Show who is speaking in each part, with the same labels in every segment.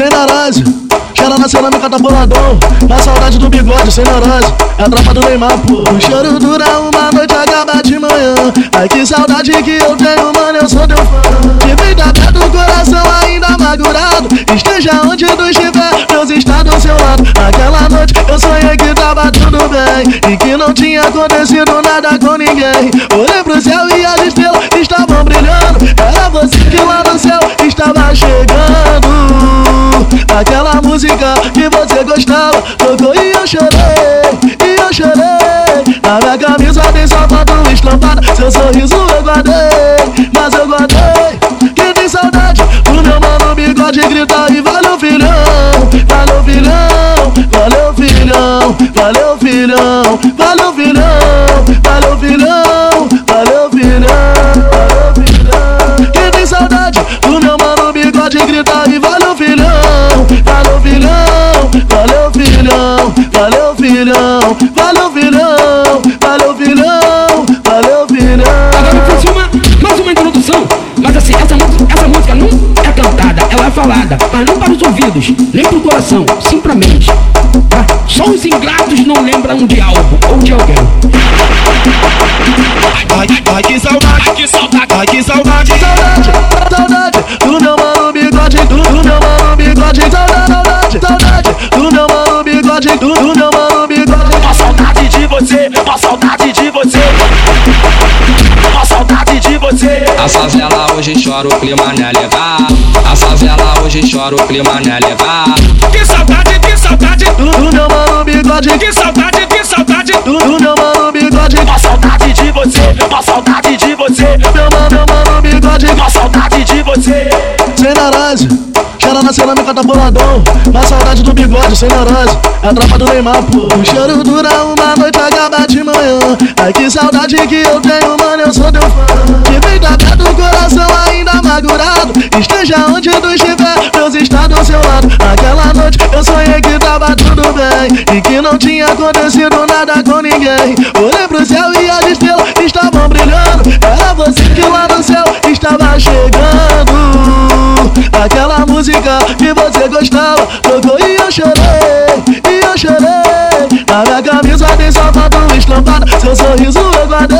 Speaker 1: sem neurose. Cheira na cerâmica tá boladão. Na saudade do bigode, sem neurose. É a tropa do Neymar, pô. O choro dura uma noite, acaba de manhã. Ai que saudade que eu tenho, mano, eu sou teu fã. De vem da do coração ainda amargurado. Esteja onde tu estiver, Deus está do seu lado. Aquela noite eu sonhei que tava tudo bem. E que não tinha acontecido nada com ninguém. Olhei pro céu e as estrelas Aquela música que você gostava. Tocou e eu chorei, e eu chorei. Na minha camisa tem sapato estampado Seu sorriso eu guardei, mas eu guardei. Quem tem saudade? Do meu mano bigode grita e Valeu filhão, valeu filhão, valeu filhão. Valeu filhão,
Speaker 2: falada, mas não para os ouvidos, nem pro coração, sim pra mente. Tá? Só os ingratos não lembram de algo ou de alguém.
Speaker 3: A favela hoje chora, o clima não é legal. A favela hoje chora, o clima não é legal.
Speaker 4: Que saudade, que saudade
Speaker 1: do, do meu mano bigode,
Speaker 4: que saudade, que saudade
Speaker 1: do, do meu mano bigode.
Speaker 4: Uma saudade de você, uma saudade de você,
Speaker 1: meu mano, meu mano bigode,
Speaker 4: uma saudade de você.
Speaker 1: Sem neurose. Cheira na cerâmica tá boladão Na saudade do bigode, sem neurose É a tropa do Neymar, pô O cheiro dura uma noite, acaba de manhã Ai que saudade que eu tenho, mano, eu sou teu fã amargurado Esteja onde tu estiver, Deus está do seu lado. Aquela noite eu sonhei que tava tudo bem E que não tinha acontecido nada com ninguém. Olhei pro céu e as estrelas estavam brilhando. Era você que lá no céu estava chegando. Aquela música que você gostava Tocou e eu chorei, e eu chorei. Na minha camisa tem sapato estampado Seu sorriso eu guardei,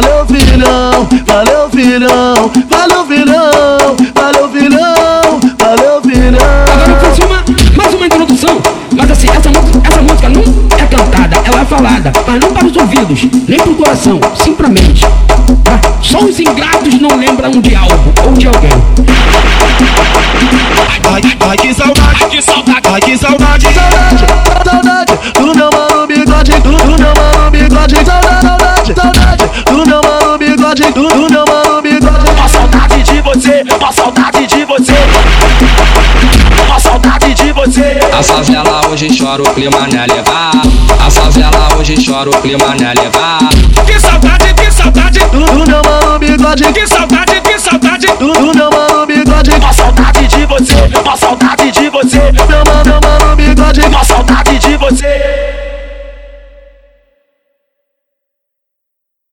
Speaker 1: valeu filhão, valeu filhão, valeu filhão, valeu filhão, valeu filhão.
Speaker 2: Agora eu uma, mais uma introdução, mas assim, essa, essa música não é cantada, ela é falada, mas não para os ouvidos, nem pro coração, sim pra mente. Tá? Só os ingratos não lembram de algo ou de alguém.
Speaker 1: Ai, ai que saudade,
Speaker 4: que saudade,
Speaker 1: ai que saudade, saudade, saudade do meu mano bigode, do, do meu mano bigode.
Speaker 4: Uma saudade de você, uma saudade de você, uma saudade de você.
Speaker 3: A favela hoje chora, o clima não é legal. A favela hoje chora, o clima não é legal.
Speaker 4: Que saudade, que saudade
Speaker 1: do, do meu mano bigode,
Speaker 4: que saudade,